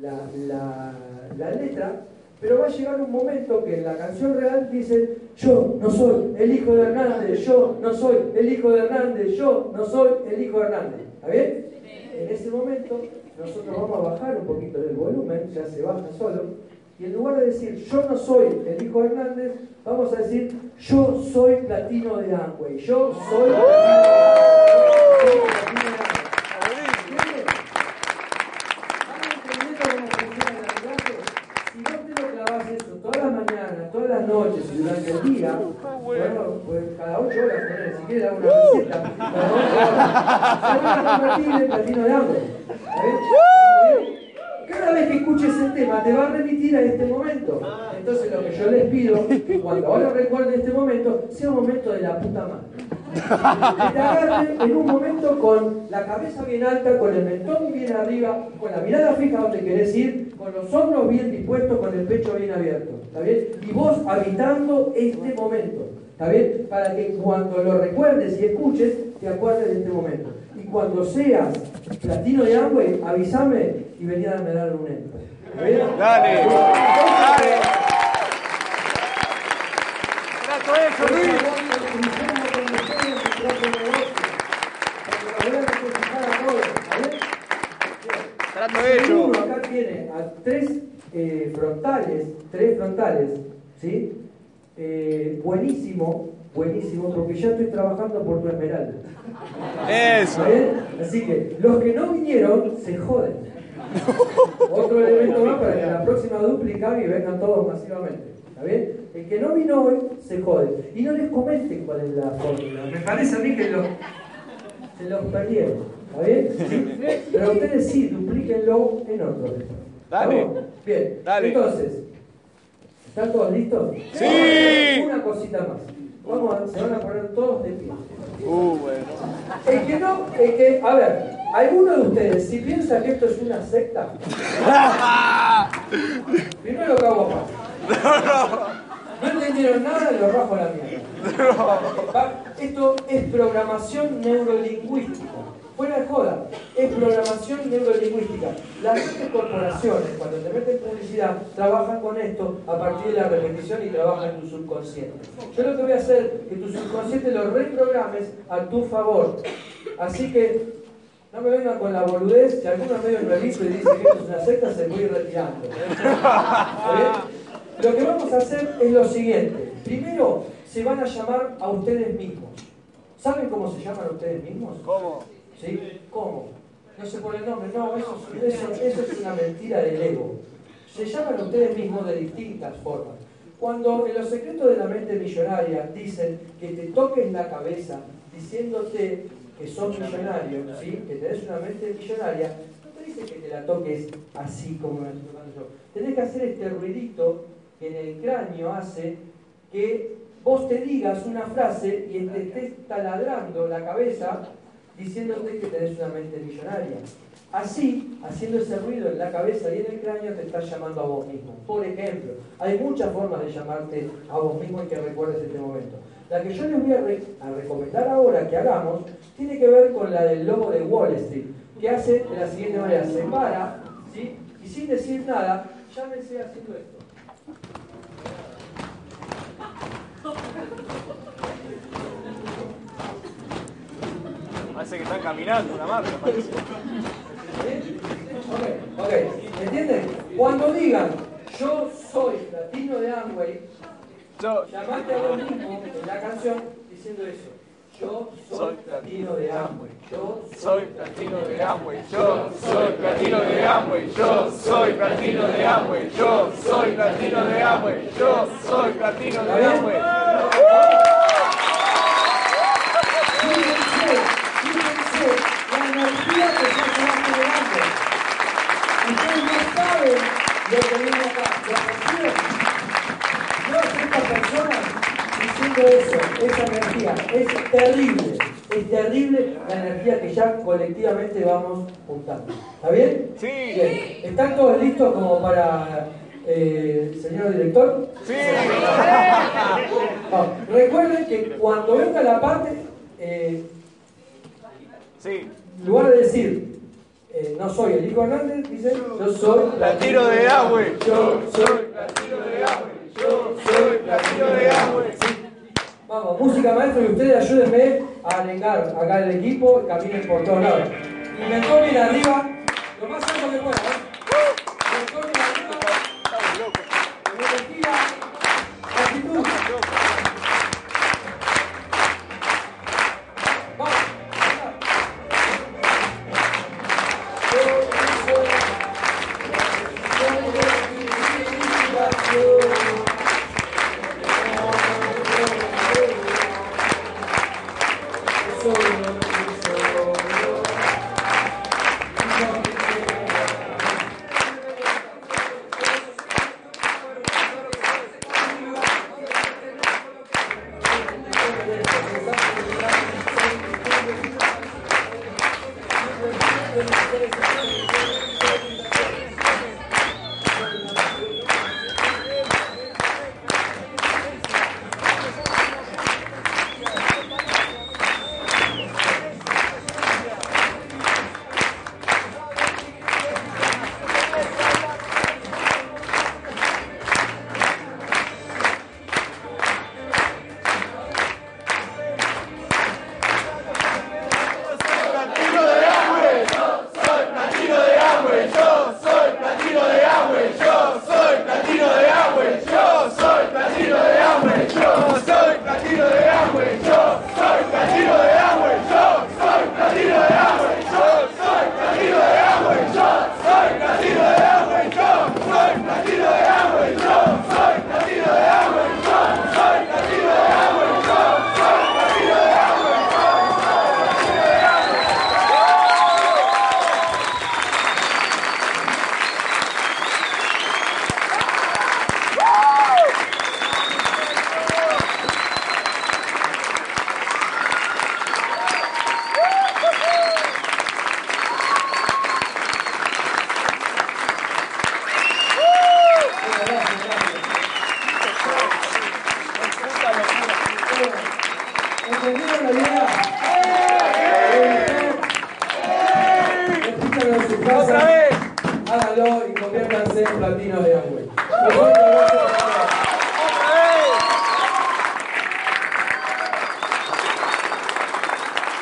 La, la, la letra, pero va a llegar un momento que en la canción real dicen yo no soy el hijo de Hernández, yo no soy el hijo de Hernández, yo no soy el hijo de Hernández. ¿Está bien? En ese momento nosotros vamos a bajar un poquito el volumen, ya se baja solo, y en lugar de decir yo no soy el hijo de Hernández, vamos a decir yo soy platino de Amway, yo soy platino de Amway. ¿Van entendiendo cómo funciona la clase? Si vos te lo clavas eso todas las mañanas, todas las noches y durante el día, bueno, pues cada ocho horas, ponele, si quieres dar una receta, cada ocho horas, se van a convertir en platino de Amway. ¿Está bien? Cada vez que escuches el tema te va a remitir a este momento. Entonces lo que yo les pido, cuando ahora recuerden este momento, sea un momento de la puta madre. Que te agarren en un momento con la cabeza bien alta, con el mentón bien arriba, con la mirada fija donde querés ir, con los hombros bien dispuestos, con el pecho bien abierto. ¿Está bien? Y vos habitando este momento. ¿Está bien? Para que cuando lo recuerdes y escuches, te acuerdes de este momento. Cuando seas platino de Amway, avísame y vení a darme dar un énfasis. ¿Está bien? Dale, dale. Trato eso, Luis. Trato hecho. uno acá tiene a tres eh, frontales, tres frontales, ¿sí? Eh, buenísimo, buenísimo, porque ya estoy trabajando por tu esmeralda. Eso. Así que los que no vinieron se joden. Otro elemento más para que la próxima duplica y vengan todos masivamente. ¿Está bien? El que no vino hoy se jode. Y no les comenten cuál es la fórmula. Me parece a mí que lo- se los perdieron. ¿Está bien? Sí. Pero ustedes sí, duplíquenlo en otro. Dale. Bien. Dale. Entonces, ¿están todos listos? Sí. Una cosita más. Vamos a, se van a poner todos de pie. Uh, bueno. El que no, el que, a ver, ¿alguno de ustedes, si piensa que esto es una secta? Primero que hago más. No entendieron nada, lo rajo a la mierda. Esto es programación neurolingüística. Fuera de joda, es programación neurolingüística. Las grandes corporaciones, cuando te meten publicidad, trabajan con esto a partir de la repetición y trabajan en tu subconsciente. Yo lo que voy a hacer es que tu subconsciente lo reprogrames a tu favor. Así que no me vengan con la boludez, si alguno es medio nuevito y dice que esto es una secta, se ir retirando. Lo que vamos a hacer es lo siguiente. Primero, se van a llamar a ustedes mismos. ¿Saben cómo se llaman ustedes mismos? ¿Cómo? ¿Cómo? No se pone el nombre, no, eso, es- una mentira del ego. Se llaman ustedes mismos de distintas formas. Cuando en los secretos de la mente millonaria dicen que te toques la cabeza diciéndote que sos millonario, ¿sí? que tenés una mente millonaria, no te dice que te la toques así como me estoy tocando yo. Tenés que hacer este ruidito que en el cráneo hace que vos te digas una frase y te estés taladrando la cabeza diciéndote que tenés una mente millonaria. Así, haciendo ese ruido en la cabeza y en el cráneo, te estás llamando a vos mismo. Por ejemplo, hay muchas formas de llamarte a vos mismo y que recuerdes este momento. La que yo les voy a, re- a recomendar ahora que hagamos tiene que ver con la del lobo de Wall Street, que hace de la siguiente manera, se para, ¿sí? y sin decir nada, llámese haciendo esto. Parece que están caminando una marca, parece. ¿Sí? Ok, ok. ¿Entienden? Cuando digan, yo soy latino de Amway, Yo, llamate a vos mismo en la canción diciendo eso. Yo soy latino de Amway. Yo soy platino de Amway, yo soy platino de Amway, yo soy platino de Amway, yo soy platino de Amway, yo soy platino de Amway. Fíjense, fíjense la energía que ya se va generando. Ustedes no saben lo tenemos acá. ¿Lo perciben? Todas estas personas eso, esa energía, es terrible, es terrible la energía que ya colectivamente vamos juntando. ¿Está bien? Sí. Bien. ¿Están todos listos como para eh, señor director? Sí. Recuerden que cuando venga la parte, eh, Sí. en lugar de decir eh, no soy el hijo Hernández, dice yo soy Platino de agua. Yo soy Platino de agua. Yo soy platino de agua. Vamos, música maestro y ustedes ayúdenme a arengar acá el equipo y caminen por todos lados. Y me tomen arriba, lo más alto que puedan, Amen. ser platino de Amway.